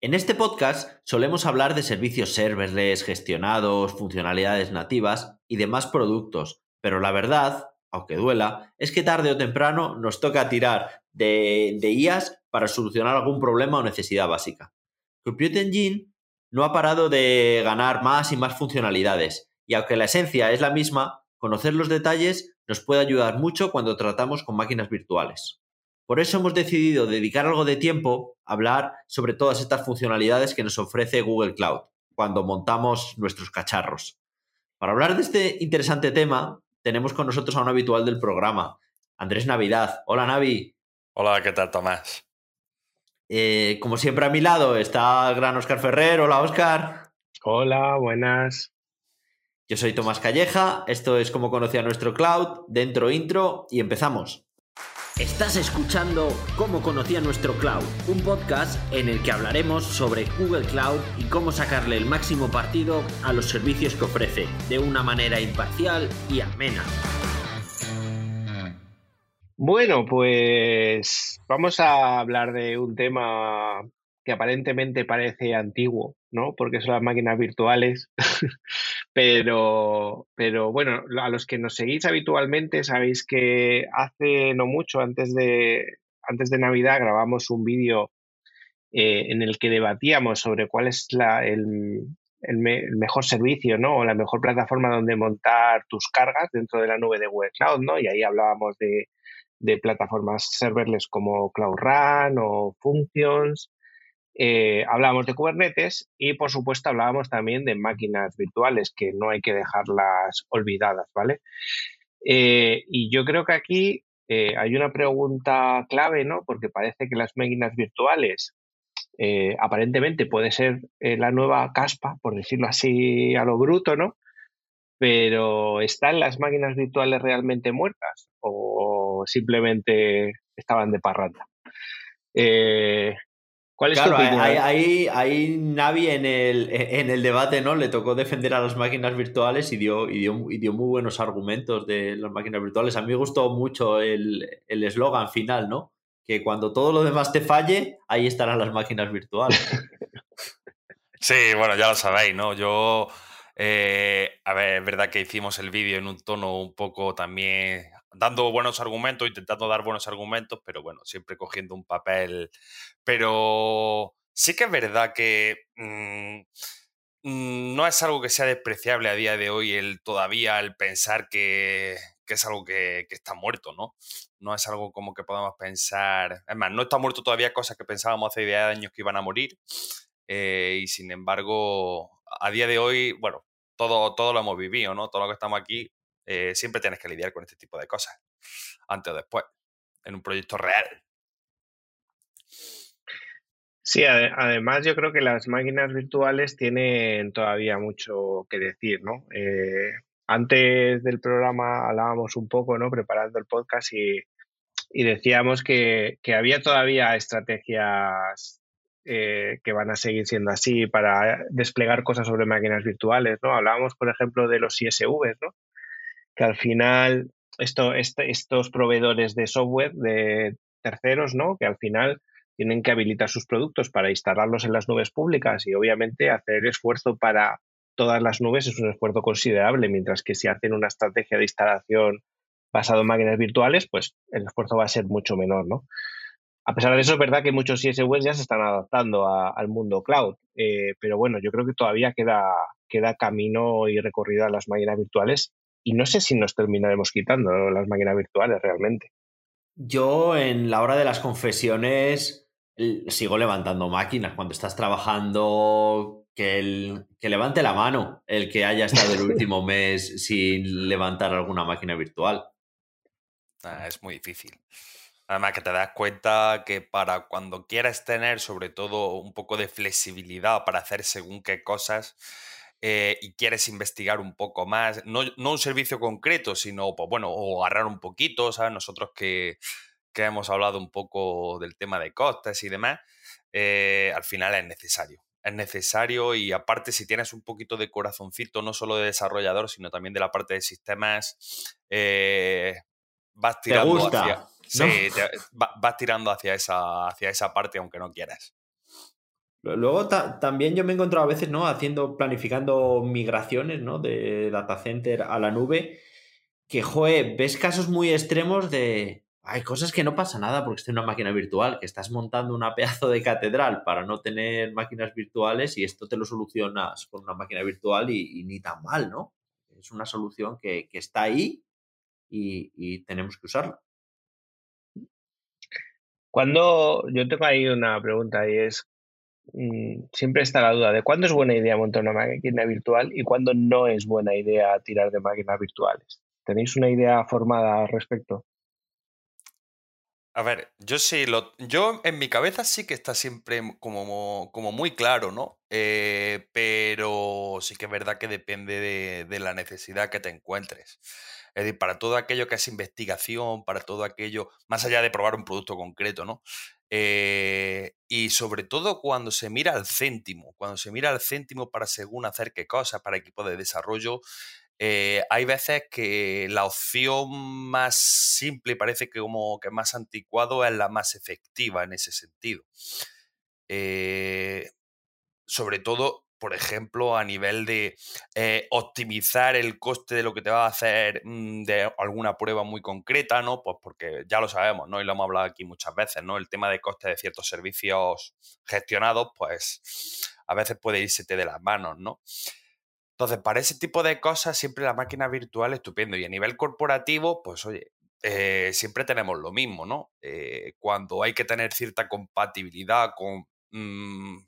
En este podcast solemos hablar de servicios serverless, gestionados, funcionalidades nativas y demás productos, pero la verdad, aunque duela, es que tarde o temprano nos toca tirar de, de IAS para solucionar algún problema o necesidad básica. Compute Engine no ha parado de ganar más y más funcionalidades, y aunque la esencia es la misma, conocer los detalles nos puede ayudar mucho cuando tratamos con máquinas virtuales. Por eso hemos decidido dedicar algo de tiempo a hablar sobre todas estas funcionalidades que nos ofrece Google Cloud cuando montamos nuestros cacharros. Para hablar de este interesante tema, tenemos con nosotros a un habitual del programa, Andrés Navidad. Hola, Navi. Hola, ¿qué tal, Tomás? Eh, como siempre a mi lado está el gran Oscar Ferrer. Hola, Oscar. Hola, buenas. Yo soy Tomás Calleja, esto es Como conocía nuestro cloud, dentro intro y empezamos. Estás escuchando Cómo conocía nuestro cloud, un podcast en el que hablaremos sobre Google Cloud y cómo sacarle el máximo partido a los servicios que ofrece, de una manera imparcial y amena. Bueno, pues vamos a hablar de un tema que aparentemente parece antiguo, ¿no? Porque son las máquinas virtuales. pero, pero bueno, a los que nos seguís habitualmente sabéis que hace no mucho, antes de, antes de Navidad, grabamos un vídeo eh, en el que debatíamos sobre cuál es la, el, el, mejor servicio, ¿no? O la mejor plataforma donde montar tus cargas dentro de la nube de Google Cloud, ¿no? Y ahí hablábamos de, de plataformas serverless como Cloud Run o Functions, eh, hablábamos de Kubernetes y, por supuesto, hablábamos también de máquinas virtuales, que no hay que dejarlas olvidadas, ¿vale? Eh, y yo creo que aquí eh, hay una pregunta clave, ¿no? Porque parece que las máquinas virtuales aparentemente puede ser la nueva caspa, por decirlo así a lo bruto, ¿no? Pero ¿están las máquinas virtuales realmente muertas o simplemente estaban de parranda? ¿Cuál es claro, ahí, ahí, Navi en el, en el debate ¿no? le tocó defender a las máquinas virtuales y dio, y dio, y dio muy buenos argumentos de las máquinas virtuales. A mí me gustó mucho el eslogan final, ¿no? Que cuando todo lo demás te falle, ahí estarán las máquinas virtuales. Sí, bueno, ya lo sabéis, ¿no? Yo, eh, a ver, es verdad que hicimos el vídeo en un tono un poco también dando buenos argumentos, intentando dar buenos argumentos, pero bueno, siempre cogiendo un papel. Pero sí que es verdad que mm, mm, no es algo que sea despreciable a día de hoy el todavía el pensar que, es algo que, está muerto, ¿no? No es algo como que podamos pensar. Es más, no está muerto todavía cosas que pensábamos hace 10 años que iban a morir. Eh, y sin embargo, a día de hoy, bueno, todo, todo lo hemos vivido, ¿no? Todo lo que estamos aquí eh, siempre tienes que lidiar con este tipo de cosas, antes o después, en un proyecto real. Sí, además yo creo que las máquinas virtuales tienen todavía mucho que decir, ¿no? Eh, antes del programa hablábamos un poco, ¿no? Preparando el podcast y, decíamos que, había todavía estrategias eh, que van a seguir siendo así para desplegar cosas sobre máquinas virtuales, ¿no? Hablábamos, por ejemplo, de los ISVs, ¿no? Que al final este, estos proveedores de software de terceros, ¿no? Que al final tienen que habilitar sus productos para instalarlos en las nubes públicas y obviamente hacer esfuerzo para todas las nubes es un esfuerzo considerable, mientras que si hacen una estrategia de instalación basado en máquinas virtuales, pues el esfuerzo va a ser mucho menor, ¿no? A pesar de eso, es verdad que muchos ISWs ya se están adaptando al mundo cloud, eh, pero bueno, yo creo que todavía queda, queda camino y recorrido a las máquinas virtuales y no sé si nos terminaremos quitando las máquinas virtuales realmente. Yo en la hora de las confesiones sigo levantando máquinas. Cuando estás trabajando, que, el, que levante la mano el que haya estado el último mes sin levantar alguna máquina virtual. Ah, es muy difícil. Además que te das cuenta que para cuando quieras tener sobre todo un poco de flexibilidad para hacer según qué cosas, eh, y quieres investigar un poco más, no, un servicio concreto, sino, pues bueno, o agarrar un poquito, ¿sabes? Nosotros que, hemos hablado un poco del tema de costes y demás, eh, al final es necesario. Es necesario y aparte si tienes un poquito de corazoncito, no solo de desarrollador, sino también de la parte de sistemas, eh, vas tirando hacia... vas tirando hacia esa, hacia esa parte aunque no quieras. Luego también yo me he encontrado a veces, ¿no? Haciendo, planificando migraciones, ¿no? De data center a la nube, que, joe, ves casos muy extremos de... Hay cosas que no pasa nada porque esté una máquina virtual, que estás montando una pedazo de catedral para no tener máquinas virtuales y esto te lo solucionas con una máquina virtual y, ni tan mal, ¿no? Es una solución que, está ahí y, y tenemos que usarla. Cuando yo tengo ahí una pregunta y es, siempre está la duda de cuándo es buena idea montar una máquina virtual y cuándo no es buena idea tirar de máquinas virtuales. ¿Tenéis una idea formada al respecto? A ver, yo sí, lo, yo en mi cabeza sí que está siempre como, como muy claro, ¿no? Eh, pero sí que es verdad que depende de, de, la necesidad que te encuentres. Es decir, para todo aquello que es investigación, para todo aquello, más allá de probar un producto concreto, ¿no? Eh, y sobre todo cuando se mira al céntimo, cuando se mira al céntimo para según hacer qué cosa, para equipos de desarrollo, eh, hay veces que la opción más simple parece que como que más anticuado es la más efectiva en ese sentido. Eh, sobre todo por ejemplo, a nivel de eh, optimizar el coste de lo que te va a hacer mm, de alguna prueba muy concreta, ¿no? Pues porque ya lo sabemos, ¿no? Y lo hemos hablado aquí muchas veces, ¿no? El tema de coste de ciertos servicios gestionados, pues a veces puede irse de las manos, ¿no? Entonces, para ese tipo de cosas, siempre la máquina virtual es estupendo. Y a nivel corporativo, pues oye, eh, siempre tenemos lo mismo, ¿no? Eh, cuando hay que tener cierta compatibilidad con mm,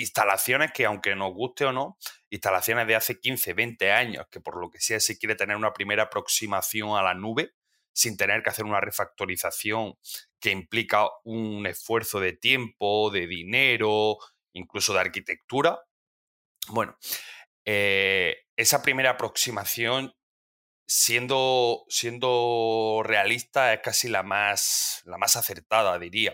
instalaciones que, aunque nos guste o no, instalaciones de hace 15, 20 años, que por lo que sea se quiere tener una primera aproximación a la nube, sin tener que hacer una refactorización que implica un esfuerzo de tiempo, de dinero, incluso de arquitectura. Bueno, eh, esa primera aproximación, siendo, siendo realista, es casi la más, la más acertada, diría.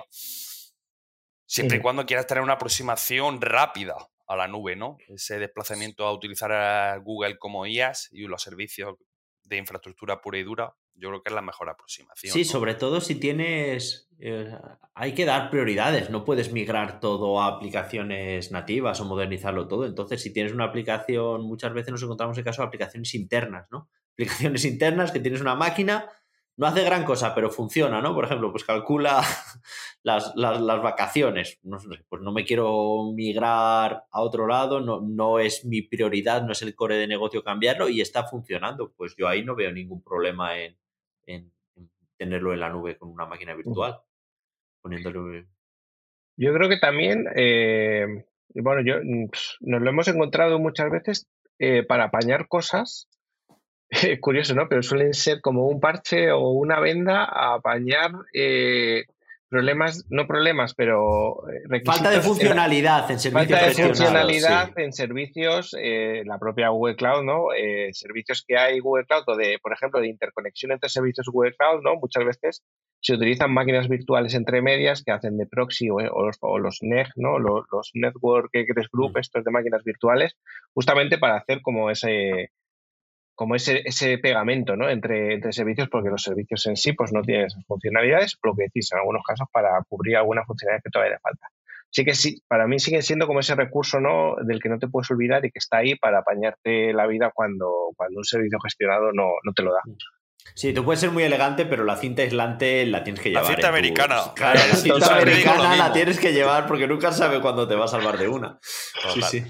Siempre y cuando quieras tener una aproximación rápida a la nube, ¿no? Ese desplazamiento a utilizar a Google como IaaS y los servicios de infraestructura pura y dura, yo creo que es la mejor aproximación. Sí, sobre todo si tienes. Eh, hay que dar prioridades, no puedes migrar todo a aplicaciones nativas o modernizarlo todo. Entonces, si tienes una aplicación, muchas veces nos encontramos en caso de aplicaciones internas, ¿no? Aplicaciones internas que tienes una máquina no hace gran cosa, pero funciona, ¿no? Por ejemplo, pues calcula las, vacaciones. No sé, pues no me quiero migrar a otro lado, no, no es mi prioridad, no es el core de negocio cambiarlo y está funcionando. Pues yo ahí no veo ningún problema en, tenerlo en la nube con una máquina virtual. Poniéndolo. Yo creo que también, eh, bueno, yo mm, nos lo hemos encontrado muchas veces eh, para apañar cosas curioso, ¿no? Pero suelen ser como un parche o una venda a apañar eh, problemas, no problemas, pero eh, Falta de funcionalidad en, servicios. Falta de funcionalidad en servicios, eh, la propia Google Cloud, ¿no? servicios que hay Google Cloud, o de, por ejemplo, de interconexión entre servicios Google Cloud, ¿no? Muchas veces se utilizan máquinas virtuales entre medias que hacen de proxy o, los, o los NEG, ¿no? Los, Network Egress Group, mm. estos de máquinas virtuales, justamente para hacer como ese como ese, ese pegamento ¿no? entre, entre servicios, porque los servicios en sí pues, no tienen esas funcionalidades, lo que decís en algunos casos para cubrir algunas funcionalidades que todavía le falta. Así que sí, para mí sigue siendo como ese recurso ¿no? del que no te puedes olvidar y que está ahí para apañarte la vida cuando, cuando un servicio gestionado no, no te lo da. Sí, tú puedes ser muy elegante, pero la cinta aislante la tienes que llevar. La cinta americana. Claro, la cinta americana la tienes que llevar porque nunca sabes cuándo te va a salvar de una. Sí, sí.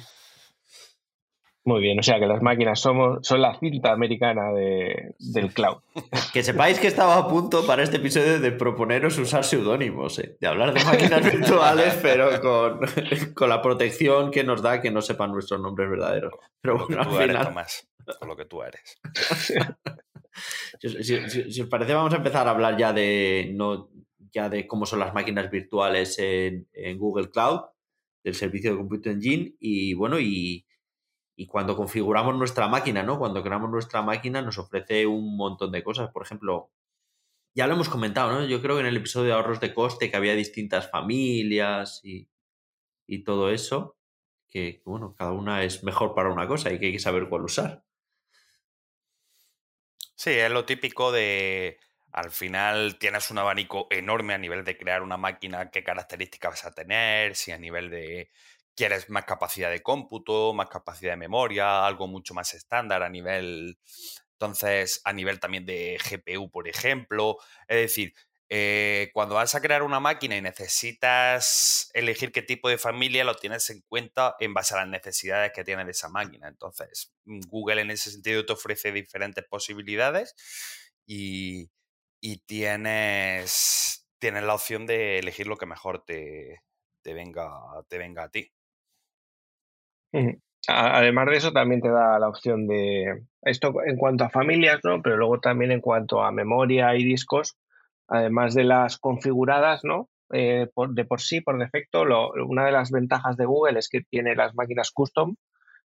Muy bien, o sea que las máquinas somos, son la cinta americana del cloud. Que sepáis que estaba a punto para este episodio de proponeros usar seudónimos, ¿eh? de hablar de máquinas virtuales, pero con, con, la protección que nos da que no sepan nuestros nombres verdaderos. Pero bueno, al final... con lo que tú eres. si, os parece, vamos a empezar a hablar ya de, no, ya de cómo son las máquinas virtuales en, en Google Cloud, del servicio de Computer Engine, y bueno, y y cuando configuramos nuestra máquina, ¿no? Cuando creamos nuestra máquina nos ofrece un montón de cosas. Por ejemplo, ya lo hemos comentado, ¿no? Yo creo que en el episodio de ahorros de coste que había distintas familias y, todo eso, que, bueno, cada una es mejor para una cosa y que hay que saber cuál usar. Sí, es lo típico de al final tienes un abanico enorme a nivel de crear una máquina, qué características vas a tener, si a nivel de quieres más capacidad de cómputo, más capacidad de memoria, algo mucho más estándar a nivel, entonces, a nivel también de GPU, por ejemplo. Es decir, eh, cuando vas a crear una máquina y necesitas elegir qué tipo de familia, lo tienes en cuenta en base a las necesidades que tiene de esa máquina. Entonces, mm, Google en ese sentido te ofrece diferentes posibilidades y, tienes, tienes la opción de elegir lo que mejor te, venga, te venga a ti. Además de eso, también te da la opción de esto en cuanto a familias, ¿no? Pero luego también en cuanto a memoria y discos, además de las configuradas, ¿no? Eh, de por sí, por defecto, una de las ventajas de Google es que tiene las máquinas custom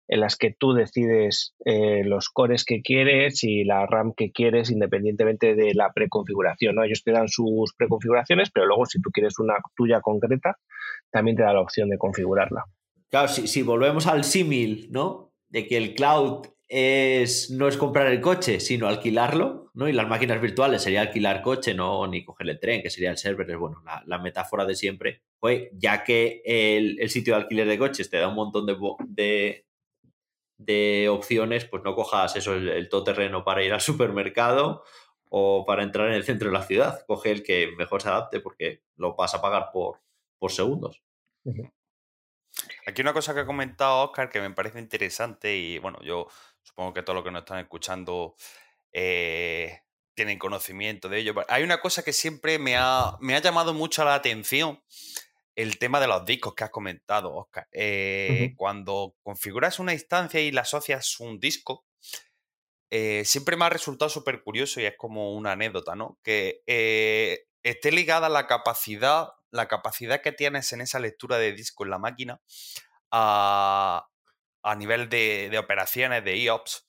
en las que tú decides eh, los cores que quieres y la RAM que quieres independientemente de la preconfiguración. ¿no? Ellos te dan sus preconfiguraciones, pero luego si tú quieres una tuya concreta, también te da la opción de configurarla. Claro, si, si volvemos al símil, ¿no? De que el cloud es, no es comprar el coche, sino alquilarlo, ¿no? Y las máquinas virtuales sería alquilar coche, no ni coger el tren, que sería el server, es bueno, la, metáfora de siempre. Pues ya que el, sitio de alquiler de coches te da un montón de, de, opciones, pues no cojas eso, el, el terreno para ir al supermercado o para entrar en el centro de la ciudad. Coge el que mejor se adapte porque lo vas a pagar por, por segundos. Aquí una cosa que ha comentado Oscar que me parece interesante y bueno, yo supongo que todos los que nos están escuchando eh, tienen conocimiento de ello. Hay una cosa que siempre me ha, me ha, llamado mucho la atención, el tema de los discos que has comentado, Oscar. Eh, cuando configuras una instancia y la asocias un disco, eh, siempre me ha resultado súper curioso y es como una anécdota, ¿no? Que esté ligada la capacidad, la capacidad que tienes en esa lectura de disco en la máquina a, a nivel de, operaciones, de IOPS,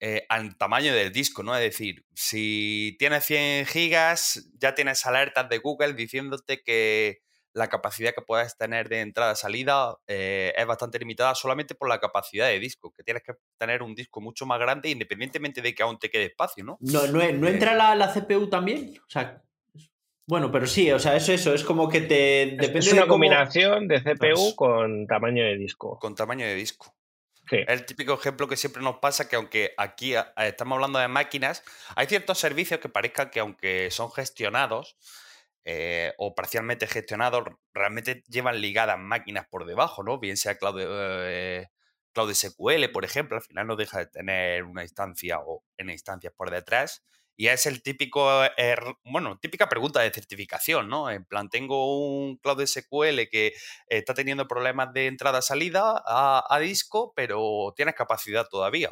eh, al tamaño del disco, ¿no? Es decir, si tienes 100 gigas, ya tienes alertas de Google diciéndote que la capacidad que puedes tener de entrada-salida eh, es bastante limitada solamente por la capacidad de disco, que tienes que tener un disco mucho más grande independientemente de que aún te quede espacio, ¿no? ¿No, no, eh, entra la, CPU también? O sea, bueno, pero sí, o sea, eso, eso, es como que te... Depende es una combinación de CPU con tamaño de disco. Con tamaño de disco. Es el típico ejemplo que siempre nos pasa que aunque aquí estamos hablando de máquinas, hay ciertos servicios que parezcan que aunque son gestionados eh, o parcialmente gestionados, realmente llevan ligadas máquinas por debajo, ¿no? Bien sea Cloud, eh, Cloud SQL, por ejemplo, al final no deja de tener una instancia o en instancias por detrás y es el típico, er, bueno, típica pregunta de certificación, ¿no? En plan, tengo un Cloud SQL que está teniendo problemas de entrada-salida a, disco, pero tienes capacidad todavía.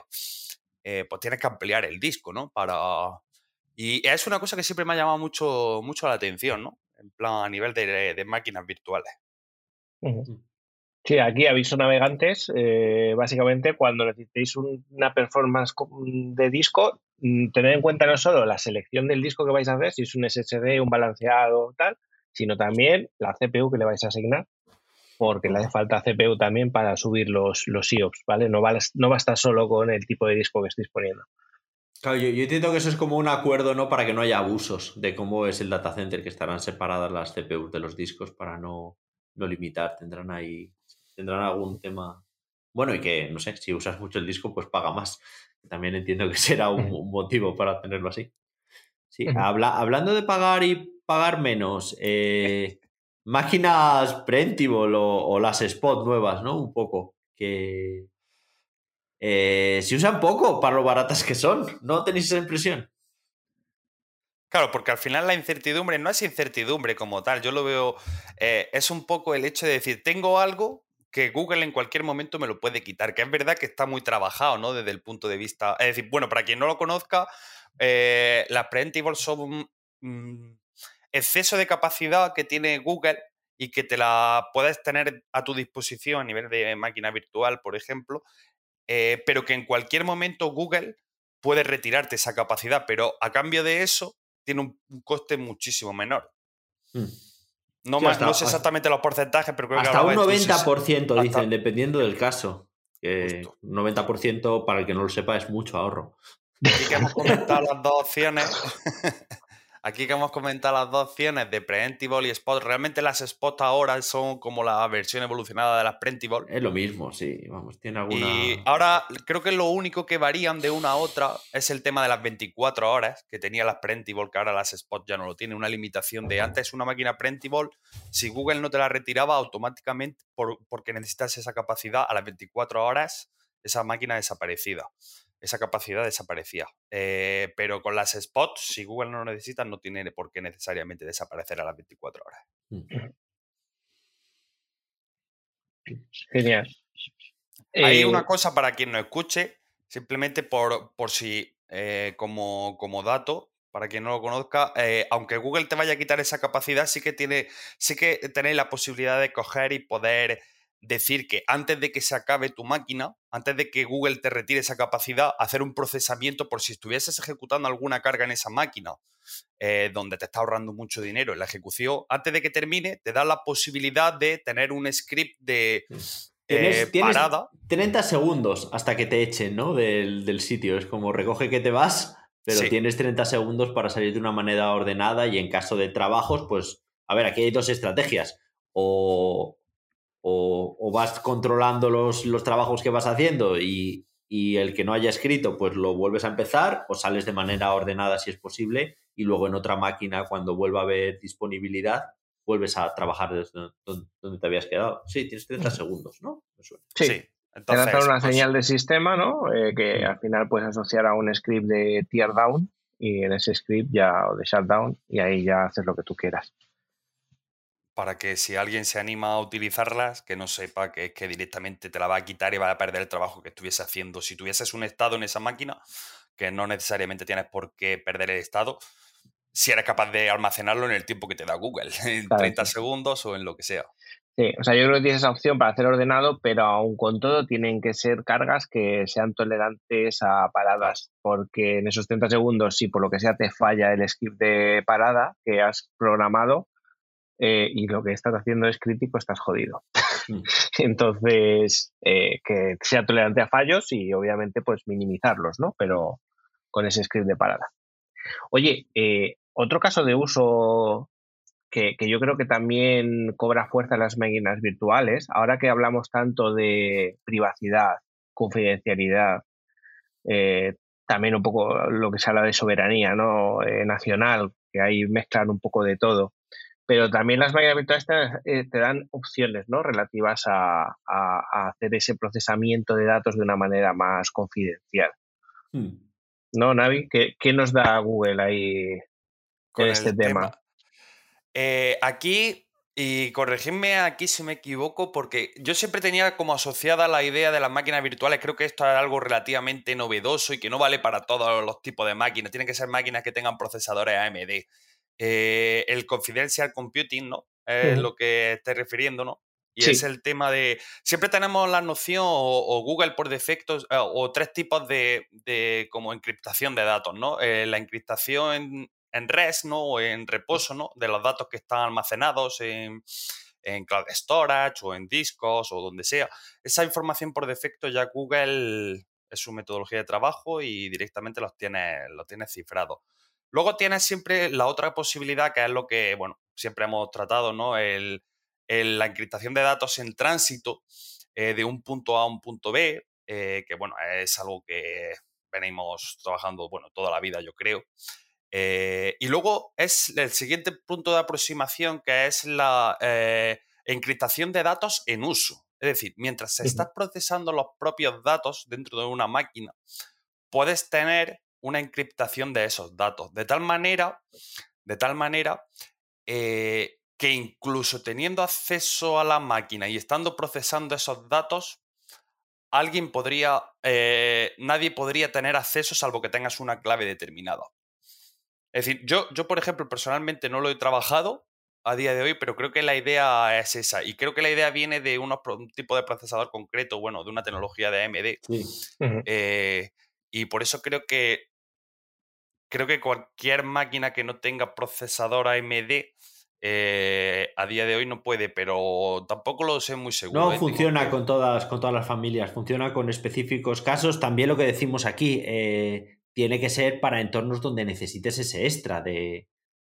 Eh, pues tienes que ampliar el disco, ¿no? Para... Y es una cosa que siempre me ha llamado mucho, mucho la atención, ¿no? En plan, a nivel de, máquinas virtuales. Sí, aquí aviso navegantes, eh, básicamente cuando necesitéis una performance de disco, mm, tened en cuenta no solo la selección del disco que vais a hacer, si es un SSD, un balanceado, tal, sino también la CPU que le vais a asignar, porque le hace falta CPU también para subir los, los IOPS, ¿vale? No, va, no basta solo con el tipo de disco que estéis poniendo. Claro, yo, yo, entiendo que eso es como un acuerdo, ¿no? Para que no haya abusos de cómo es el data center, que estarán separadas las CPUs de los discos para no, no limitar. Tendrán ahí tendrán algún tema. Bueno, y que, no sé, si usas mucho el disco, pues paga más. También entiendo que será un, motivo para tenerlo así. Sí, hablando de pagar y pagar menos, eh, máquinas Preventable o, las Spot nuevas, ¿no? Un poco, que eh, se usan poco para lo baratas que son. ¿No tenéis esa impresión? Claro, porque al final la incertidumbre no es incertidumbre como tal. Yo lo veo, eh, es un poco el hecho de decir, tengo algo, que Google en cualquier momento me lo puede quitar, que es verdad que está muy trabajado, ¿no? Desde el punto de vista, es decir, bueno, para quien no lo conozca, eh, las preemptibles son mm, exceso de capacidad que tiene Google y que te la puedes tener a tu disposición a nivel de máquina virtual, por ejemplo, eh, pero que en cualquier momento Google puede retirarte esa capacidad, pero a cambio de eso tiene un, coste muchísimo menor. Mm. No, no sé exactamente los porcentajes, pero creo hasta que... Un 90% dicen, dependiendo del caso. Que 90% para el que no lo sepa es mucho ahorro. Aquí que hemos comentado las dos opciones. aquí que hemos comentado las dos opciones de Preemptible y Spot, realmente las Spot ahora son como la versión evolucionada de las Preemptible. Es lo mismo, sí, vamos, tiene alguna... Y ahora creo que lo único que varían de una a otra es el tema de las 24 horas que tenía las Preemptible, que ahora las Spot ya no lo tienen, una limitación de antes una máquina Preemptible, si Google no te la retiraba automáticamente por, porque necesitas esa capacidad a las 24 horas, esa máquina desaparecida esa capacidad desaparecía. Eh, pero con las spots, si Google no lo necesita, no tiene por qué necesariamente desaparecer a las 24 horas. Mm. Genial. Hay una eh, cosa para quien no escuche, simplemente por, por si, eh, como, como dato, para quien no lo conozca, aunque Google te vaya a quitar esa capacidad, sí que tiene, sí que tenéis la posibilidad de coger y poder decir que antes de que se acabe tu máquina, antes de que Google te retire esa capacidad, hacer un procesamiento por si estuvieses ejecutando alguna carga en esa máquina, eh, donde te está ahorrando mucho dinero en la ejecución, antes de que termine, te da la posibilidad de tener un script de eh, parada. 30 segundos hasta que te echen ¿no? del, sitio. Es como recoge que te vas, pero tienes 30 segundos para salir de una manera ordenada y en caso de trabajos, pues, a ver, aquí hay dos estrategias. O, o, vas controlando los, los, trabajos que vas haciendo y, el que no haya escrito, pues lo vuelves a empezar o sales de manera ordenada si es posible y luego en otra máquina, cuando vuelva a haber disponibilidad, vuelves a trabajar desde donde te habías quedado. Sí, tienes 30 segundos, ¿no? Sí. sí. Entonces, te una pues señal de sistema, ¿no? Eh, que al final puedes asociar a un script de tear down y en ese script ya, o de shutdown, y ahí ya haces lo que tú quieras para que si alguien se anima a utilizarlas, que no sepa que es que directamente te la va a quitar y va a perder el trabajo que estuviese haciendo. Si tuvieses un estado en esa máquina, que no necesariamente tienes por qué perder el estado, si eres capaz de almacenarlo en el tiempo que te da Google, en 30 segundos o en lo que sea. Sí, o sea, yo creo que tienes esa opción para hacer ordenado, pero aún con todo tienen que ser cargas que sean tolerantes a paradas, porque en esos 30 segundos, si por lo que sea te falla el script de parada que has programado, eh, y lo que estás haciendo es crítico, estás jodido. Mm. Entonces, eh, que sea tolerante a fallos y obviamente pues minimizarlos, ¿no? Pero con ese script de parada. Oye, eh, otro caso de uso que, yo creo que también cobra fuerza en las máquinas virtuales, ahora que hablamos tanto de privacidad, confidencialidad, también un poco lo que se habla de soberanía ¿no? nacional, que ahí mezclan un poco de todo pero también las máquinas virtuales te, te dan opciones ¿no? relativas a, hacer ese procesamiento de datos de una manera más confidencial. Hmm. ¿No, Navi? ¿Qué, nos da Google ahí con este tema? Eh, aquí, y corregidme aquí si me equivoco, porque yo siempre tenía como asociada la idea de las máquinas virtuales, creo que esto es algo relativamente novedoso y que no vale para todos los tipos de máquinas, tienen que ser máquinas que tengan procesadores AMD. Eh, el confidential computing, ¿no? Es lo que estoy refiriendo, ¿no? Y es el tema de. Siempre tenemos la noción, o, Google por defecto, eh, o, tres tipos de, como encriptación de datos, ¿no? Eh, la encriptación en, en, REST, ¿no? O en reposo, ¿no? De los datos que están almacenados en, en cloud storage o en discos o donde sea. Esa información por defecto ya Google es su metodología de trabajo y directamente los tiene, los tiene cifrados. Luego tienes siempre la otra posibilidad, que es lo que, bueno, siempre hemos tratado, ¿no? El, la encriptación de datos en tránsito eh, de un punto A a un punto B, eh, que, bueno, es algo que venimos trabajando, bueno, toda la vida, yo creo. Eh, y luego es el siguiente punto de aproximación, que es la encriptación de datos en uso. Es decir, mientras se estás procesando los propios datos dentro de una máquina, puedes tener una encriptación de esos datos. De tal manera, de tal manera eh, que incluso teniendo acceso a la máquina y estando procesando esos datos, alguien podría, eh, nadie podría tener acceso salvo que tengas una clave determinada. Es decir, yo, yo, por ejemplo, personalmente no lo he trabajado a día de hoy, pero creo que la idea es esa. Y creo que la idea viene de un tipo de procesador concreto, bueno, de una tecnología de AMD. Eh, y por eso creo que creo que cualquier máquina que no tenga procesador AMD eh, a día de hoy no puede, pero tampoco lo sé muy seguro. No ¿eh? funciona con, todas, con todas las familias, funciona con específicos casos. También lo que decimos aquí, eh, tiene que ser para entornos donde necesites ese extra de,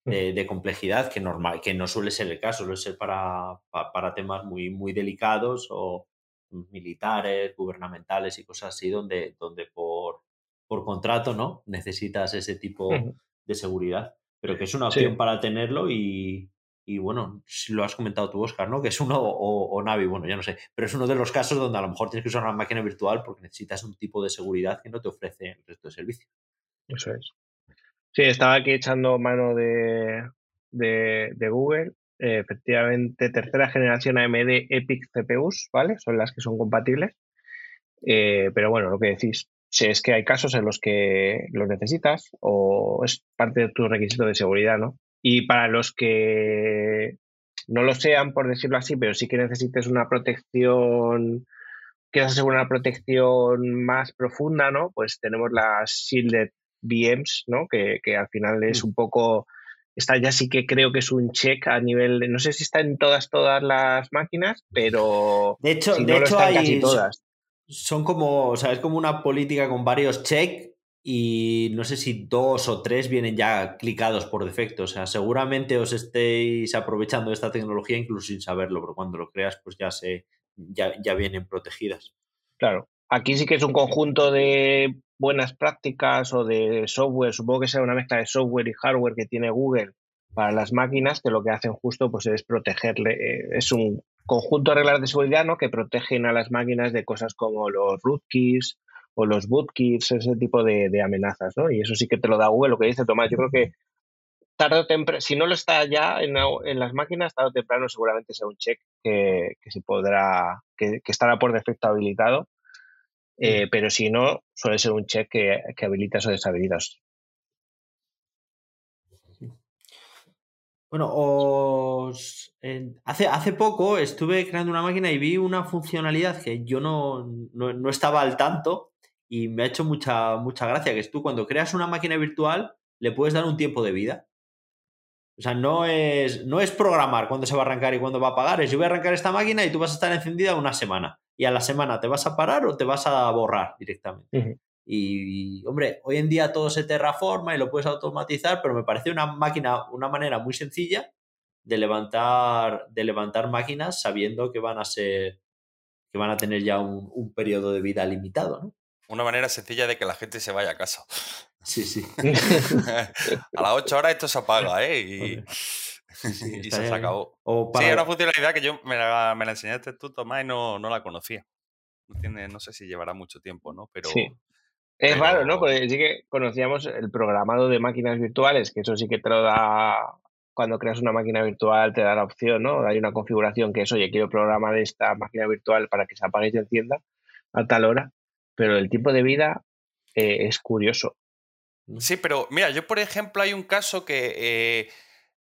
de, complejidad que, normal, que no suele ser el caso, suele ser para, para, temas muy, muy delicados o militares, gubernamentales y cosas así, donde, donde por, por contrato ¿no? necesitas ese tipo de seguridad. Pero que es una opción para tenerlo y, y bueno, si lo has comentado tú, Oscar, ¿no? Que es uno, o, Navi, bueno, ya no sé, pero es uno de los casos donde a lo mejor tienes que usar una máquina virtual porque necesitas un tipo de seguridad que no te ofrece el resto de servicios. Eso es. Sí, estaba aquí echando mano de, de, Google. Efectivamente, tercera generación AMD EPIC CPUs, ¿vale? Son las que son compatibles. Eh, pero bueno, lo que decís, si es que hay casos en los que lo necesitas o es parte de tu requisito de seguridad, ¿no? Y para los que no lo sean, por decirlo así, pero sí que necesites una protección, quieras asegurar una protección más profunda, ¿no? Pues tenemos las Shielded VMs, ¿no? Que, al final es mm. un poco. Esta ya sí que creo que es un check a nivel. De, no sé si está en todas, todas las máquinas, pero. De hecho, de hecho hay. Casi todas. Son como, o sea, es como una política con varios check y no sé si dos o tres vienen ya clicados por defecto. O sea, seguramente os estéis aprovechando de esta tecnología incluso sin saberlo, pero cuando lo creas, pues ya se ya, ya vienen protegidas. Claro. Aquí sí que es un conjunto de buenas prácticas o de software, supongo que sea una mezcla de software y hardware que tiene Google para las máquinas, que lo que hacen justo pues es protegerle, eh, es un conjunto de reglas de seguridad ¿no? que protegen a las máquinas de cosas como los rootkits o los bootkits, ese tipo de, amenazas, ¿no? Y eso sí que te lo da Google, lo que dice Tomás. Yo creo que tarde o temprano, si no lo está ya en, las máquinas, tarde o temprano seguramente sea un check que, se podrá, que, estará por defecto habilitado. Eh, pero si no, suele ser un check que, que habilitas o deshabilitas. Bueno, hace, hace poco estuve creando una máquina y vi una funcionalidad que yo no, no, estaba al tanto y me ha hecho mucha, mucha gracia, que es tú cuando creas una máquina virtual le puedes dar un tiempo de vida. O sea, no es, no es programar cuándo se va a arrancar y cuándo va a apagar, es yo voy a arrancar esta máquina y tú vas a estar encendida una semana. Y a la semana te vas a parar o te vas a borrar directamente. Y, hombre, hoy en día todo se terraforma y lo puedes automatizar, pero me parece una máquina, una manera muy sencilla de levantar, de levantar máquinas sabiendo que van a ser, que van a tener ya un, un periodo de vida limitado, ¿no? Una manera sencilla de que la gente se vaya a casa. Sí, sí. a las 8 horas esto se apaga, ¿eh? Y, se, acabó. Sí, una funcionalidad que yo me la, me la enseñaste tú, Tomás, y no, no la conocía. No, tiene, no sé si llevará mucho tiempo, ¿no? Pero, es raro, ¿no? Porque sí que conocíamos el programado de máquinas virtuales, que eso sí que te lo da cuando creas una máquina virtual, te da la opción, ¿no? Hay una configuración que es, oye, quiero programar esta máquina virtual para que se apague y se encienda a tal hora, pero el tipo de vida eh, es curioso. Sí, pero mira, yo por ejemplo hay un caso que eh,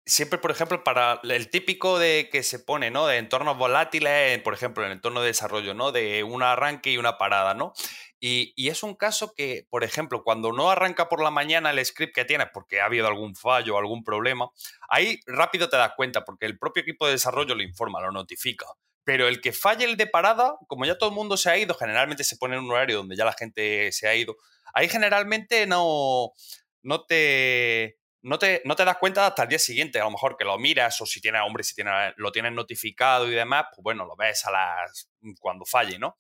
siempre, por ejemplo, para el típico de que se pone, ¿no? De entornos volátiles, por ejemplo, en el entorno de desarrollo, ¿no? De un arranque y una parada, ¿no? Y, es un caso que, por ejemplo, cuando no arranca por la mañana el script que tienes porque ha habido algún fallo o algún problema, ahí rápido te das cuenta porque el propio equipo de desarrollo lo informa, lo notifica. Pero el que falle el de parada, como ya todo el mundo se ha ido, generalmente se pone en un horario donde ya la gente se ha ido, ahí generalmente no, no te, no te, no te, das cuenta hasta el día siguiente, a lo mejor que lo miras o si tiene, hombre, si tiene, lo tienes notificado y demás, pues bueno, lo ves a las cuando falle, ¿no?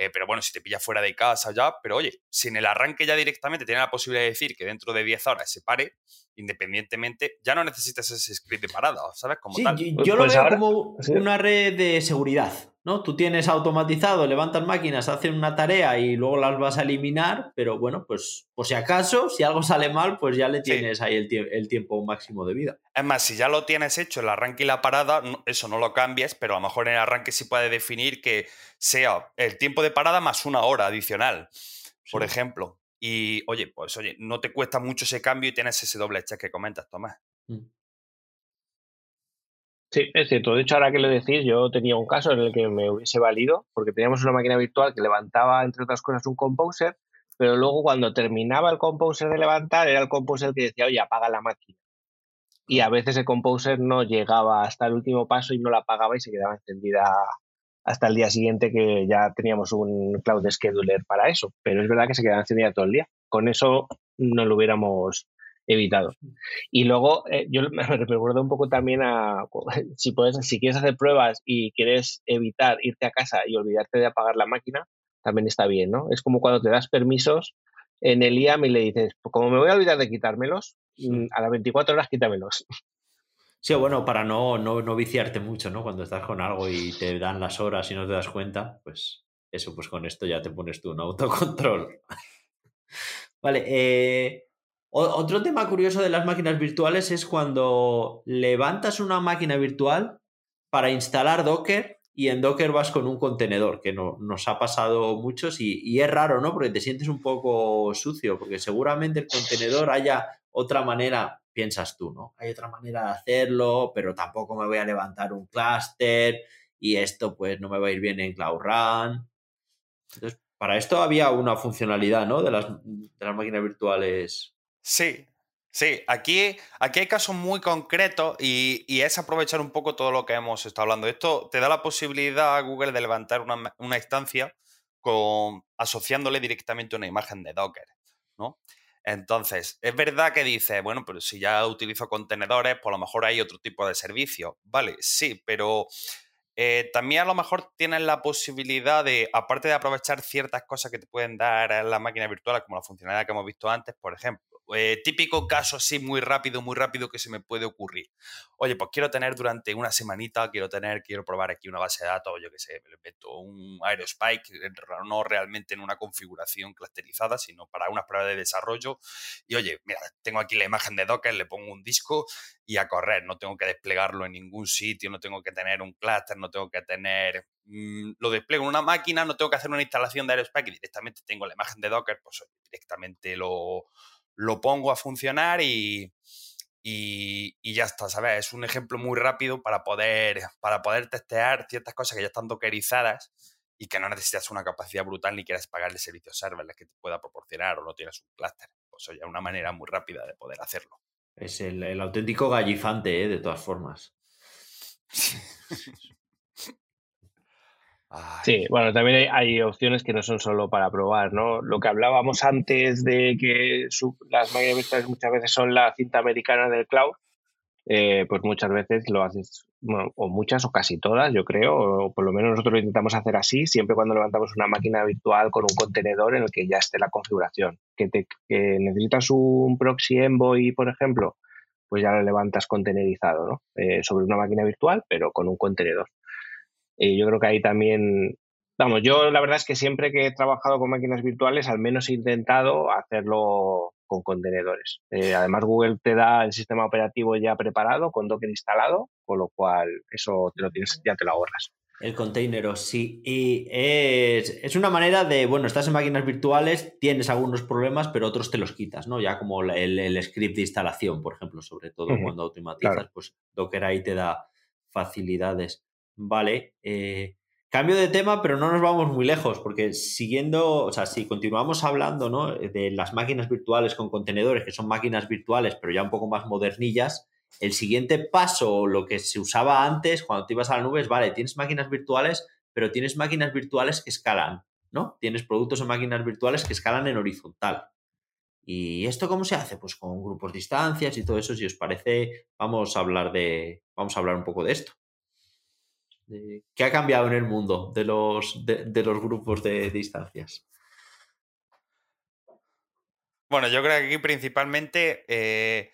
Eh, pero bueno, si te pillas fuera de casa ya, pero oye, si en el arranque ya directamente tiene la posibilidad de decir que dentro de 10 horas se pare, independientemente, ya no necesitas ese script de parada, ¿sabes? Como tal. Yo, yo lo pues veo como una red de seguridad. ¿no? Tú tienes automatizado, levantas máquinas, hacen una tarea y luego las vas a eliminar, pero bueno, pues por si acaso, si algo sale mal, pues ya le tienes ahí el, tiempo máximo de vida. Es más, si ya lo tienes hecho, el arranque y la parada, eso no lo cambies, pero a lo mejor en el arranque sí puede definir que sea el tiempo de parada más una hora adicional, por ejemplo. Y oye, pues oye, no te cuesta mucho ese cambio y tienes ese doble check que comentas, Tomás. Mm. Sí, es cierto. De hecho, ahora que lo decís, yo tenía un caso en el que me hubiese valido, porque teníamos una máquina virtual que levantaba, entre otras cosas, un composer, pero luego cuando terminaba el composer de levantar, era el composer que decía, oye, apaga la máquina. Y a veces el composer no llegaba hasta el último paso y no la apagaba y se quedaba encendida hasta el día siguiente que ya teníamos un cloud scheduler para eso. Pero es verdad que se quedaba encendida todo el día. Con eso no lo hubiéramos evitado. Y luego eh, yo me recuerdo un poco también a si puedes, si quieres hacer pruebas y quieres evitar irte a casa y olvidarte de apagar la máquina, también está bien, ¿no? Es como cuando te das permisos en el IAM y le dices, pues como me voy a olvidar de quitármelos, mm, a las 24 horas quítamelos. Sí, bueno, para no, no, no, viciarte mucho, ¿no? Cuando estás con algo y te dan las horas y no te das cuenta, pues eso, pues con esto ya te pones tú un autocontrol. vale, eh, otro tema curioso de las máquinas virtuales es cuando levantas una máquina virtual para instalar Docker y en Docker vas con un contenedor, que no, nos ha pasado muchos y, y, es raro, ¿no? Porque te sientes un poco sucio, porque seguramente el contenedor haya otra manera, piensas tú, ¿no? Hay otra manera de hacerlo, pero tampoco me voy a levantar un clúster y esto pues no me va a ir bien en Cloud Run. Entonces, para esto había una funcionalidad, ¿no? De las, de las máquinas virtuales. Sí, Sí, aquí, aquí hay casos muy concretos y, es aprovechar un poco todo lo que hemos estado hablando. Esto te da la posibilidad a Google de levantar una, una instancia con, asociándole directamente una imagen de Docker, ¿no? Entonces, es verdad que dice, bueno, pero si ya utilizo contenedores, pues a lo mejor hay otro tipo de servicio. Vale, sí, pero eh, también a lo mejor tienes la posibilidad de, aparte de aprovechar ciertas cosas que te pueden dar la máquina virtual, como la funcionalidad que hemos visto antes, por ejemplo, eh, típico caso así muy rápido, muy rápido que se me puede ocurrir. Oye, pues quiero tener durante una semanita, quiero tener, quiero probar aquí una base de datos, yo que sé, me lo invento, un Aerospike, no realmente en una configuración clusterizada, sino para unas pruebas de desarrollo. Y oye, mira, tengo aquí la imagen de Docker, le pongo un disco y a correr, no tengo que desplegarlo en ningún sitio, no tengo que tener un cluster, no tengo que tener mm, lo despliego en una máquina, no tengo que hacer una instalación de Aerospike directamente tengo la imagen de Docker, pues directamente lo, lo pongo a funcionar y, y, ya está, ¿sabes? Es un ejemplo muy rápido para poder, para poder testear ciertas cosas que ya están dockerizadas y que no necesitas una capacidad brutal ni quieres pagarle servicios serverless que te pueda proporcionar o no tienes un cluster. Pues oye, una manera muy rápida de poder hacerlo. Es el, el auténtico gallifante, ¿eh? de todas formas. Sí, bueno, también hay, opciones que no son solo para probar, ¿no? Lo que hablábamos antes de que las máquinas virtuales muchas veces son la cinta americana del cloud, eh, pues muchas veces lo haces, o muchas o casi todas, yo creo, o por lo menos nosotros lo intentamos hacer así, siempre cuando levantamos una máquina virtual con un contenedor en el que ya esté la configuración. Que, te, necesitas un proxy envoy, por ejemplo, pues ya lo levantas contenerizado, ¿no? Eh, sobre una máquina virtual, pero con un contenedor. Y yo creo que ahí también, vamos, yo la verdad es que siempre que he trabajado con máquinas virtuales, al menos he intentado hacerlo con contenedores. Eh, además, Google te da el sistema operativo ya preparado, con Docker instalado, con lo cual eso te lo tienes, ya te lo ahorras. El container, sí. Y es, una manera de, bueno, estás en máquinas virtuales, tienes algunos problemas, pero otros te los quitas, ¿no? Ya como el, script de instalación, por ejemplo, sobre todo cuando automatizas, pues Docker ahí te da facilidades. Vale. Eh, cambio de tema, pero no nos vamos muy lejos, porque siguiendo, o sea, si continuamos hablando ¿no? de las máquinas virtuales con contenedores, que son máquinas virtuales, pero ya un poco más modernillas, el siguiente paso, lo que se usaba antes, cuando te ibas a la nube, es, vale, tienes máquinas virtuales, pero tienes máquinas virtuales que escalan, ¿no? Tienes productos o máquinas virtuales que escalan en horizontal. ¿Y esto cómo se hace? Pues con grupos de instancias y todo eso, si os parece, vamos a hablar de, vamos a hablar un poco de esto. ¿Qué ha cambiado en el mundo de los, de, los grupos de, distancias? Bueno, yo creo que aquí principalmente eh,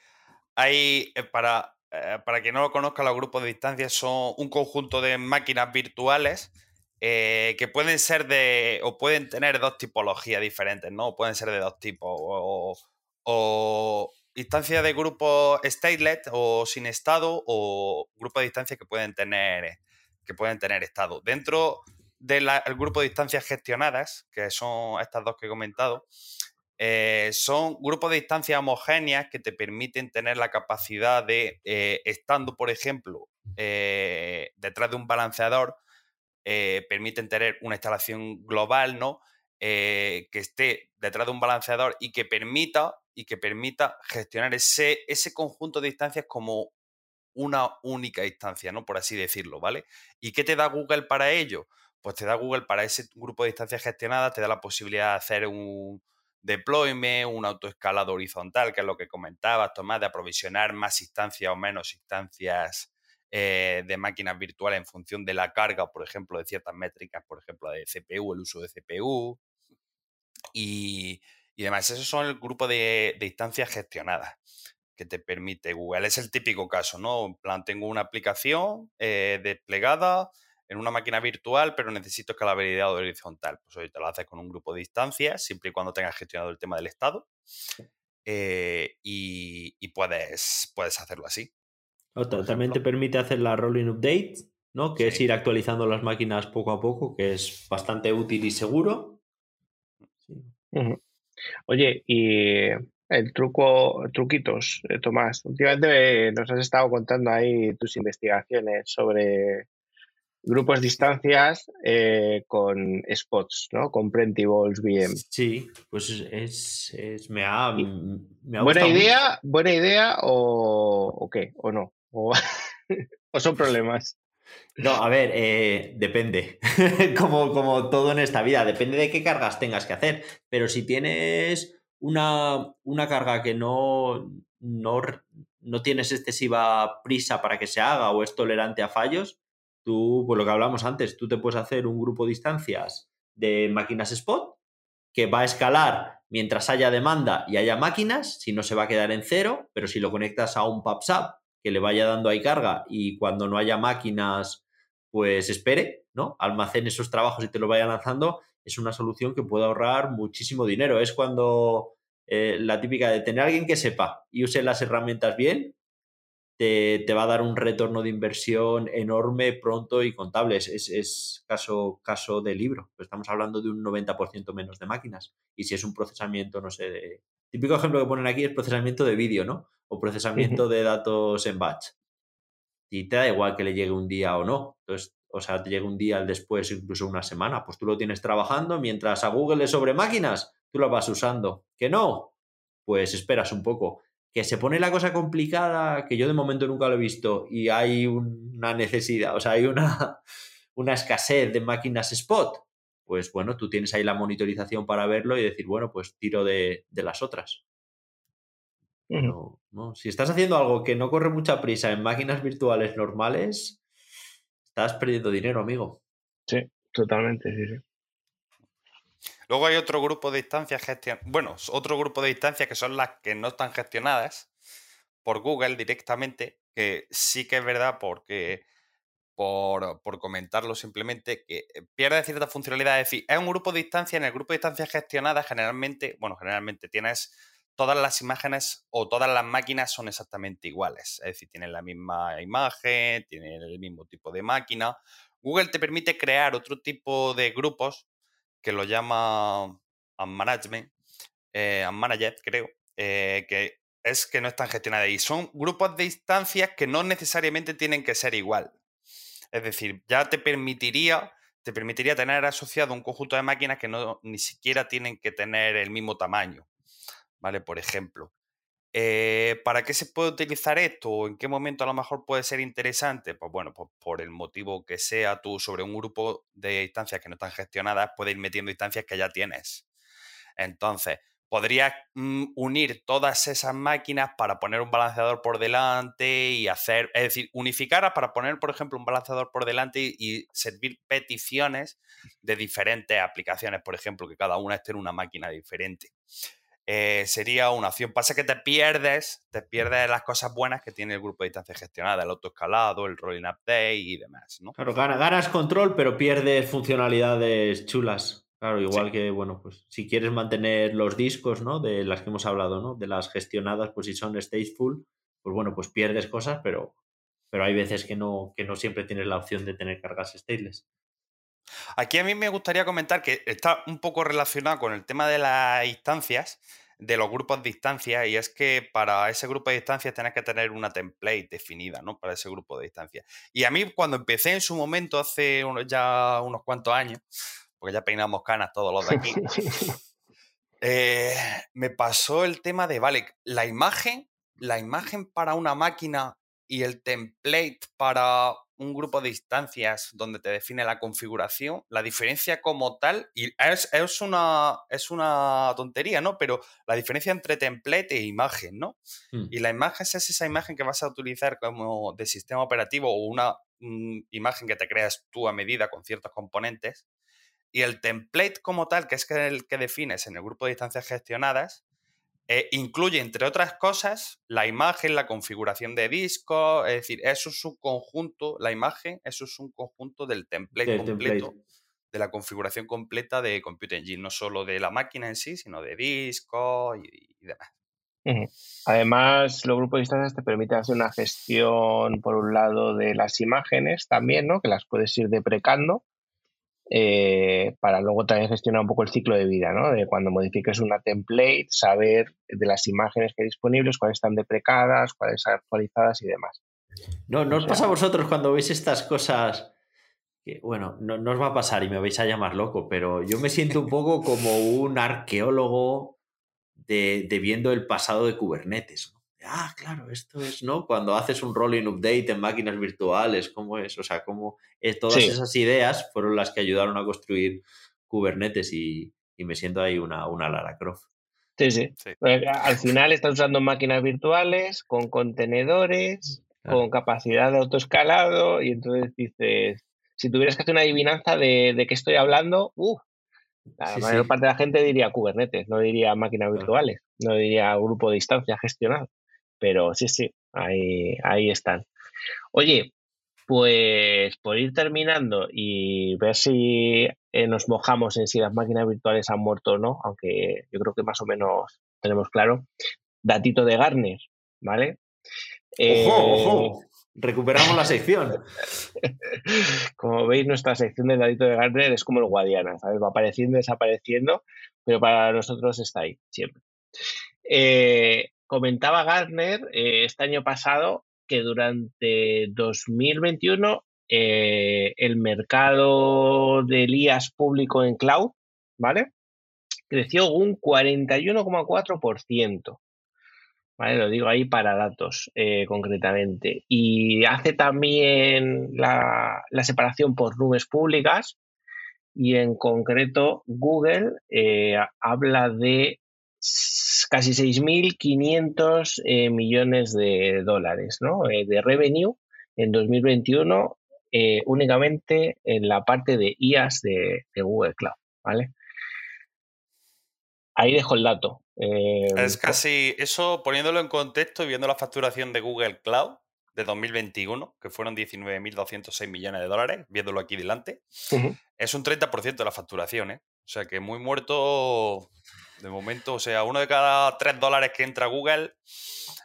hay, eh, para, eh, para quien no lo conozca, los grupos de distancias son un conjunto de máquinas virtuales que pueden ser de, o pueden tener dos tipologías diferentes, ¿no? Pueden ser de dos tipos, o, instancias de grupo stateless o sin estado, o grupos de distancias que pueden tener que pueden tener estado. Dentro del grupo de instancias gestionadas, que son estas dos que he comentado, eh, son grupos de instancias homogéneas que te permiten tener la capacidad de, eh, estando, por ejemplo, eh, detrás de un balanceador, permiten tener una instalación global, ¿no? que esté detrás de un balanceador y que permita y que permita gestionar ese, ese conjunto de instancias como una única instancia, ¿no? Por así decirlo, ¿vale? ¿Y qué te da Google para ello? Pues te da Google para ese grupo de instancias gestionadas, te da la posibilidad de hacer un, deployment, un autoescalado horizontal, que es lo que comentabas, Tomás, de aprovisionar más instancias o menos instancias eh, de máquinas virtuales en función de la carga, por ejemplo, de ciertas métricas, por ejemplo, de CPU, el uso de CPU y, y demás. Esos son el grupo de, instancias gestionadas que te permite Google. Es el típico caso, ¿no? En plan, tengo una aplicación eh, desplegada en una máquina virtual, pero necesito escalabilidad horizontal. Pues hoy te lo haces con un grupo de instancias, siempre y cuando tengas gestionado el tema del estado. Eh, y, puedes, puedes hacerlo así. también te permite hacer la rolling update, ¿no? Que es ir actualizando las máquinas poco a poco, que es bastante útil y seguro. Oye, y el truco, truquitos, eh, Tomás. Últimamente nos has estado contando ahí tus investigaciones sobre grupos distancias eh, con spots, ¿no? Con Prentyballs VM. Sí, pues es, es me, ha, me ¿Buena idea, ¿Buena idea o, o qué? ¿O no? ¿O, o son problemas? No, a ver, eh, depende. como, como todo en esta vida, depende de qué cargas tengas que hacer. Pero si tienes una, una carga que no, no, no, tienes excesiva prisa para que se haga o es tolerante a fallos, tú, pues lo que hablamos antes, tú te puedes hacer un grupo de instancias de máquinas spot que va a escalar mientras haya demanda y haya máquinas, si no se va a quedar en cero, pero si lo conectas a un PubSub que le vaya dando ahí carga y cuando no haya máquinas, pues espere, ¿no? Almacene esos trabajos y te lo vaya lanzando, es una solución que puede ahorrar muchísimo dinero. Es cuando eh, la típica de tener a alguien que sepa y use las herramientas bien, te, te, va a dar un retorno de inversión enorme, pronto y contable. Es, es, caso, caso de libro. Estamos hablando de un 90% menos de máquinas. Y si es un procesamiento, no sé, de... típico ejemplo que ponen aquí es procesamiento de vídeo, ¿no? o procesamiento de datos en batch. Y te da igual que le llegue un día o no. Entonces, o sea, te llegue un día después, incluso una semana. Pues tú lo tienes trabajando mientras a Google le sobre máquinas, tú lo vas usando. ¿Que no? Pues esperas un poco. Que se pone la cosa complicada, que yo de momento nunca lo he visto, y hay una necesidad, o sea, hay una, una escasez de máquinas spot. Pues bueno, tú tienes ahí la monitorización para verlo y decir, bueno, pues tiro de, de las otras. No, Si estás haciendo algo que no corre mucha prisa en máquinas virtuales normales, estás perdiendo dinero, amigo. Sí, totalmente, sí, Luego hay otro grupo de instancias gestionadas. Bueno, otro grupo de instancias que son las que no están gestionadas por Google directamente, que sí que es verdad porque, por, por comentarlo simplemente, que pierde cierta funcionalidad. Es decir, es un grupo de instancias, en el grupo de instancias gestionadas generalmente, bueno, generalmente tienes todas las imágenes o todas las máquinas son exactamente iguales. Es decir, tienen la misma imagen, tienen el mismo tipo de máquina. Google te permite crear otro tipo de grupos que lo llama Management, eh, Manager, creo, eh, que es que no están gestionadas y son grupos de instancias que no necesariamente tienen que ser igual. Es decir, ya te permitiría, te permitiría tener asociado un conjunto de máquinas que no ni siquiera tienen que tener el mismo tamaño. ¿Vale? Por ejemplo. Eh, ¿Para qué se puede utilizar esto? ¿O en qué momento a lo mejor puede ser interesante? Pues bueno, pues por el motivo que sea, tú sobre un grupo de instancias que no están gestionadas, puedes ir metiendo instancias que ya tienes. Entonces, podrías mm, unir todas esas máquinas para poner un balanceador por delante y hacer, es decir, unificar para poner, por ejemplo, un balanceador por delante y, servir peticiones de diferentes aplicaciones, por ejemplo, que cada una esté en una máquina diferente. Eh, sería una opción. Pasa que te pierdes, te pierdes las cosas buenas que tiene el grupo de distancia gestionada, el autoescalado, el rolling update y demás, ¿no? Claro, ganas, control, pero pierdes funcionalidades chulas. Claro, igual que, bueno, pues si quieres mantener los discos, ¿no? De las que hemos hablado, ¿no? De las gestionadas, pues si son stateful, pues bueno, pues pierdes cosas, pero, pero hay veces que no, que no siempre tienes la opción de tener cargas stateless. Aquí a mí me gustaría comentar que está un poco relacionado con el tema de las instancias, de los grupos de instancias, y es que para ese grupo de instancias tenés que tener una template definida, ¿no? Para ese grupo de instancias. Y a mí cuando empecé en su momento, hace ya unos cuantos años, porque ya peinamos canas todos los de aquí, eh, me pasó el tema de, vale, la imagen, la imagen para una máquina y el template para un grupo de instancias donde te define la configuración, la diferencia como tal, y es, es, una, es una tontería, ¿no? Pero la diferencia entre template e imagen, ¿no? Hmm. Y la imagen es esa imagen que vas a utilizar como de sistema operativo o una mm, imagen que te creas tú a medida con ciertos componentes. Y el template como tal, que es el que defines en el grupo de instancias gestionadas, eh, incluye, entre otras cosas, la imagen, la configuración de disco, es decir, eso es un conjunto, la imagen, eso es un conjunto del template Del completo, template. de la configuración completa de Compute Engine, no solo de la máquina en sí, sino de disco y, y demás. Además, los grupos de instancias te permiten hacer una gestión, por un lado, de las imágenes también, ¿no? Que las puedes ir deprecando eh, para luego también gestionar un poco el ciclo de vida, ¿no? De cuando modifiques una template, saber de las imágenes que hay disponibles, cuáles están deprecadas, cuáles actualizadas y demás. No, ¿no os pasa a vosotros cuando veis estas cosas? Que, bueno, no, no os va a pasar y me vais a llamar loco, pero yo me siento un poco como un arqueólogo de, de viendo el pasado de Kubernetes. ¿no? Ah, claro, esto es, ¿no? Cuando haces un rolling update en máquinas virtuales, ¿cómo es? O sea, cómo eh, todas Sí. esas ideas fueron las que ayudaron a construir Kubernetes y, y me siento ahí una, una Lara Croft. Sí, sí. Sí. Eh, Al final estás usando máquinas virtuales con contenedores, Claro. con capacidad de autoescalado y entonces dices, si tuvieras que hacer una adivinanza de, de qué estoy hablando, uh, la Sí, mayor sí. parte de la gente diría Kubernetes, no diría máquinas virtuales, no diría grupo de instancia gestionado. Pero sí, sí, ahí, ahí están. Oye, pues por ir terminando y ver si eh, nos mojamos en si las máquinas virtuales han muerto o no, aunque yo creo que más o menos tenemos claro. Datito de Gartner, ¿vale? Eh, ¡Ojo, ojo! Recuperamos la sección. Como veis, nuestra sección del Datito de Gartner es como el Guadiana, ¿sabes? Va apareciendo y desapareciendo, pero para nosotros está ahí, siempre. Eh, comentaba Gartner eh, este año pasado que durante 2021 eh, el mercado del IAS público en cloud, ¿vale? Creció un 41,4%. ¿Vale? Lo digo ahí para datos eh, concretamente. Y hace también la, la separación por nubes públicas y en concreto Google habla de casi 6.500 eh, millones de dólares ¿no? Eh, de revenue en 2021 eh, únicamente en la parte de IaaS de, de Google Cloud. ¿vale? Ahí dejo el dato. Es casi eso, poniéndolo en contexto y viendo la facturación de Google Cloud de 2021, que fueron 19.206 millones de dólares, viéndolo aquí delante, es un 30% de la facturación, ¿eh? O sea que muy muerto de momento. O sea, uno de cada tres dólares que entra a Google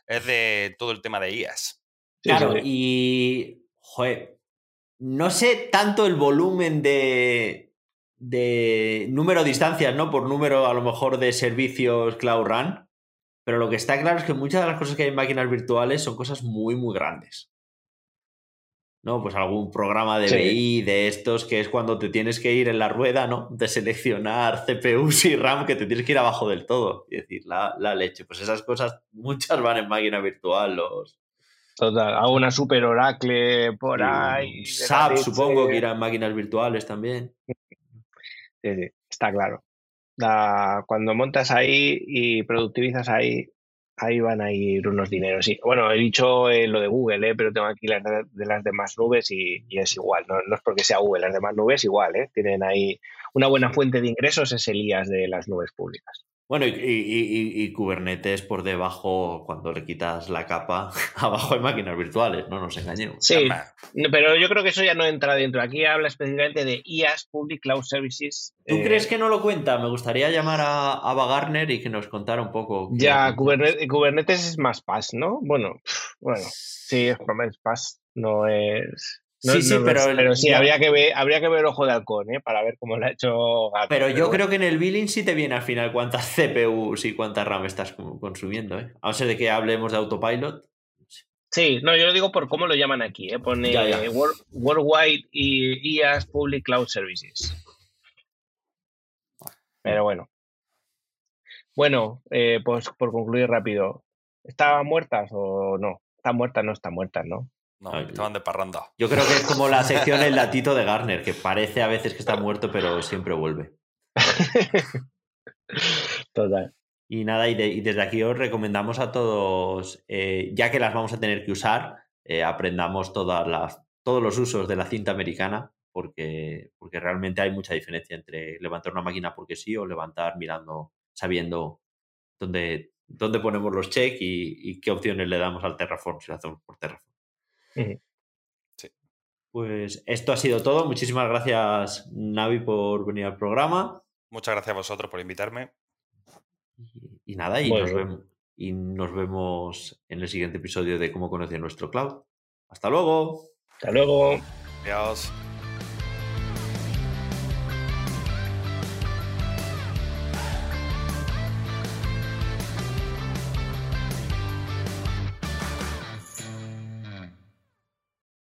es de todo el tema de IAS. Claro, sí, sí. y. Joder. No sé tanto el volumen de. de número de instancias, ¿no? Por número, a lo mejor, de servicios Cloud Run. Pero lo que está claro es que muchas de las cosas que hay en máquinas virtuales son cosas muy, muy grandes. ¿No? Pues algún programa de Sí. BI de estos que es cuando te tienes que ir en la rueda, ¿no? De seleccionar CPUs y RAM que te tienes que ir abajo del todo. Y decir, la, la leche. Pues esas cosas, muchas van en máquina virtual. Los, Total, hago una super Oracle por ahí. SAP, supongo que irán máquinas virtuales también. Sí, sí, está claro. La- cuando montas ahí y productivizas ahí, ahí van a ir unos dineros. Bueno, he dicho eh, lo de Google, eh, pero tengo aquí las de, las demás nubes y, y es igual. No, no es porque sea Google, las demás nubes igual. Eh, tienen ahí una buena fuente de ingresos, es el IaaS de las nubes públicas. Bueno, y, y- y- y Kubernetes por debajo, cuando le quitas la capa, abajo hay máquinas virtuales, no nos engañemos. Sí, pero yo creo que eso ya no entra dentro. Aquí habla específicamente de IaaS, Public Cloud Services. ¿Tú eh, crees que no lo cuenta? Me gustaría llamar a, a Bagarner y que nos contara un poco. Ya. Kubernetes, Kubernetes es más PaaS, ¿no? Bueno, bueno, sí, es es PaaS, no es... no- Sí, sí, no- pero- pero sí, habría que ver, habría que ver Ojo de Halcón, ¿eh? Para ver cómo lo ha hecho Gato. Pero yo bueno. creo que en el billing sí te viene al final cuántas CPUs y cuánta RAM estás consumiendo, ¿eh? A no ser de que hablemos de autopilot. Sí, no, yo lo digo por cómo lo llaman aquí, ¿eh? Pone Ya, ya. World- Worldwide y IaaS Public Cloud Services. Pero bueno. Bueno, eh, pues por concluir rápido, ¿estaban muertas o no? ¿Están muertas? No están muertas, ¿no? No, estaban de parranda. Yo creo que es como la sección El latito de Garner, que parece a veces que está muerto, pero siempre vuelve. Total. Y nada, y, desde aquí os recomendamos a todos, eh, ya que las vamos a tener que usar, eh, aprendamos todas las, todos los usos de la cinta americana, porque, porque realmente hay mucha diferencia entre levantar una máquina porque sí o levantar mirando, sabiendo dónde, dónde ponemos los check y, qué opciones le damos al Terraform si lo hacemos por Terraform. Sí. Pues esto ha sido todo. Muchísimas gracias, Navi, por venir al programa. Muchas gracias a vosotros por invitarme. Y, nada, y nos, vemos, y nos vemos en el siguiente episodio de Cómo conocer nuestro cloud. Hasta luego. Hasta luego. Adiós.